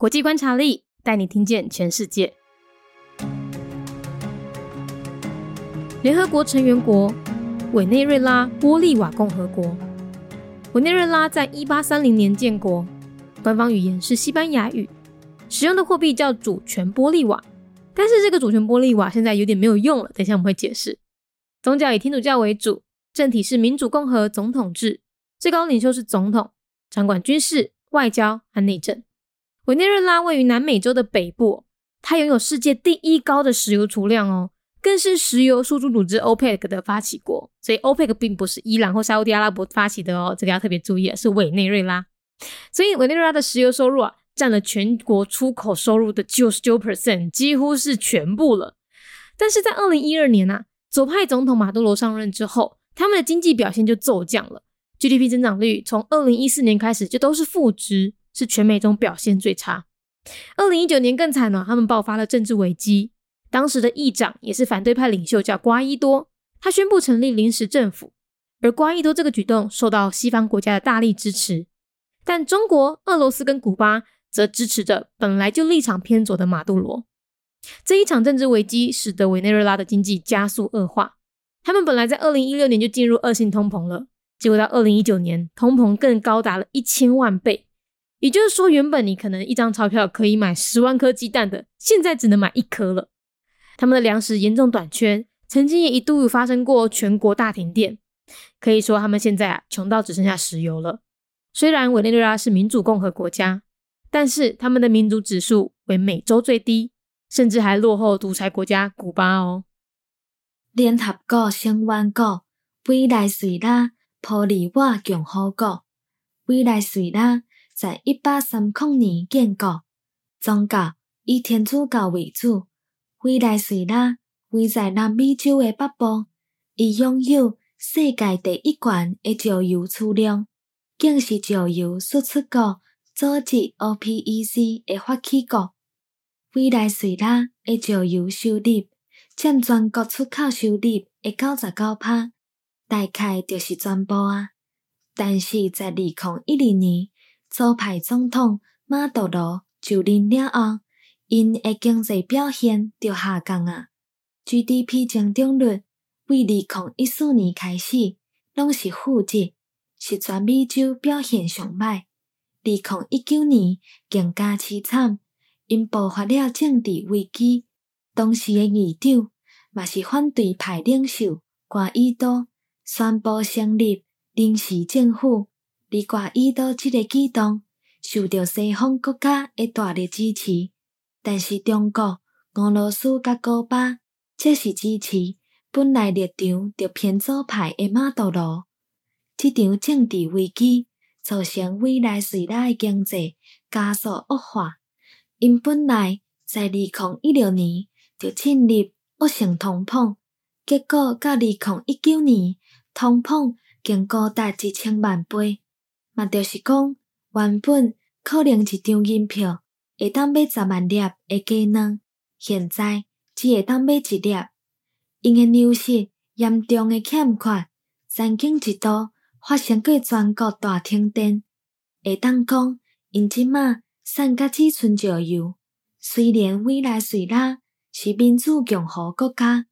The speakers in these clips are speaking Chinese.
国际观察力带你听见全世界。联合国成员国委内瑞拉玻利瓦共和国。委内瑞拉在一八三零年建国，官方语言是西班牙语，使用的货币叫主权玻利瓦。但是这个主权玻利瓦现在有点没有用了，等一下我们会解释。宗教以天主教为主，政体是民主共和总统制，最高领袖是总统，掌管军事、外交和内政。委内瑞拉位于南美洲的北部，它拥有世界第一高的石油储量哦。更是石油输出组织 OPEC 的发起国，所以 OPEC 并不是伊朗或沙特阿拉伯发起的哦，这个要特别注意，是委内瑞拉。所以委内瑞拉的石油收入啊，占了全国出口收入的九十九 percent，几乎是全部了。但是在二零一二年啊，左派总统马杜罗上任之后，他们的经济表现就骤降了，GDP 增长率从二零一四年开始就都是负值，是全美中表现最差。二零一九年更惨了，他们爆发了政治危机。当时的议长也是反对派领袖，叫瓜伊多。他宣布成立临时政府，而瓜伊多这个举动受到西方国家的大力支持。但中国、俄罗斯跟古巴则支持着本来就立场偏左的马杜罗。这一场政治危机使得委内瑞拉的经济加速恶化。他们本来在二零一六年就进入恶性通膨了，结果到二零一九年，通膨更高达了一千万倍。也就是说，原本你可能一张钞票可以买十万颗鸡蛋的，现在只能买一颗了。他们的粮食严重短缺，曾经也一度发生过全国大停电。可以说，他们现在啊穷到只剩下石油了。虽然委内瑞拉是民主共和国家，但是他们的民主指数为美洲最低，甚至还落后独裁国家古巴哦。联合国成员国委内瑞拉玻利瓦共和国，委内瑞拉在一八三零年建国，宗教以天主教为主。委内瑞拉位在南美洲的北部，伊拥有世界第一悬的石油储量，更是石油输出国组织 OPEC 的发起国。委内瑞拉的石油收入占全国出口收入的九十九趴，大概就是全部啊。但是在二零一二年，左派总统马杜罗就任了后。因的经济表现就下降啊，GDP 增长率为二零一四年开始拢是负值，是全美洲表现上歹。二零一九年更加凄惨，因爆发了政治危机。当时的议长嘛是反对派领袖瓜伊多，宣布成立临时政府。而瓜伊多这个举动受到西方国家的大力支持。但是中国、俄罗斯甲古巴则是支持本来立场就偏左派的马杜罗。这场政治危机造成委内瑞拉的经济加速恶化。因本来在二零一六年就进入恶性通膨，结果到二零一九年，通膨更高达一千万倍。嘛，就是讲原本可能一张银票。会当买十万粒的鸡卵，现在只会当买一粒。因的粮食严重的欠缺，曾经一度发生过全国大停电。会当讲，因即马剩甲只剩石油。虽然未来虽然是民主共和国家，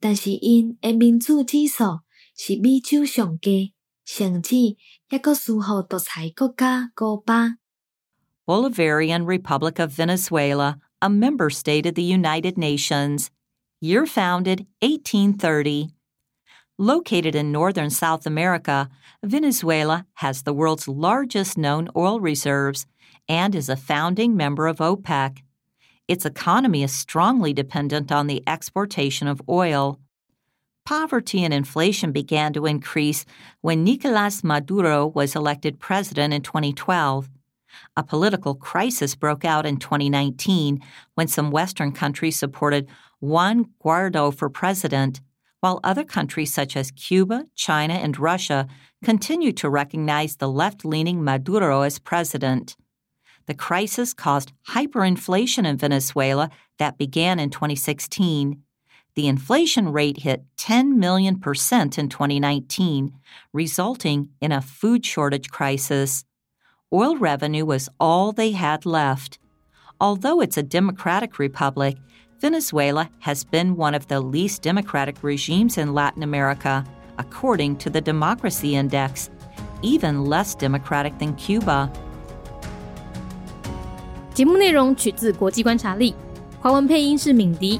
但是因的民主指数是美洲上低，甚至还阁输互独裁国家古巴。Bolivarian Republic of Venezuela, a member state of the United Nations. Year founded 1830. Located in northern South America, Venezuela has the world's largest known oil reserves and is a founding member of OPEC. Its economy is strongly dependent on the exportation of oil. Poverty and inflation began to increase when Nicolas Maduro was elected president in 2012. A political crisis broke out in 2019 when some Western countries supported Juan Guaido for president, while other countries such as Cuba, China, and Russia continued to recognize the left leaning Maduro as president. The crisis caused hyperinflation in Venezuela that began in 2016 The inflation rate hit 10 million percent in 2019, resulting in a food shortage crisis oil revenue was all they had left. Although it's a democratic republic, Venezuela has been one of the least democratic regimes in Latin America, according to the Democracy Index, even less democratic than Cuba. 节目内容取自国际观察力，华文配音是敏迪，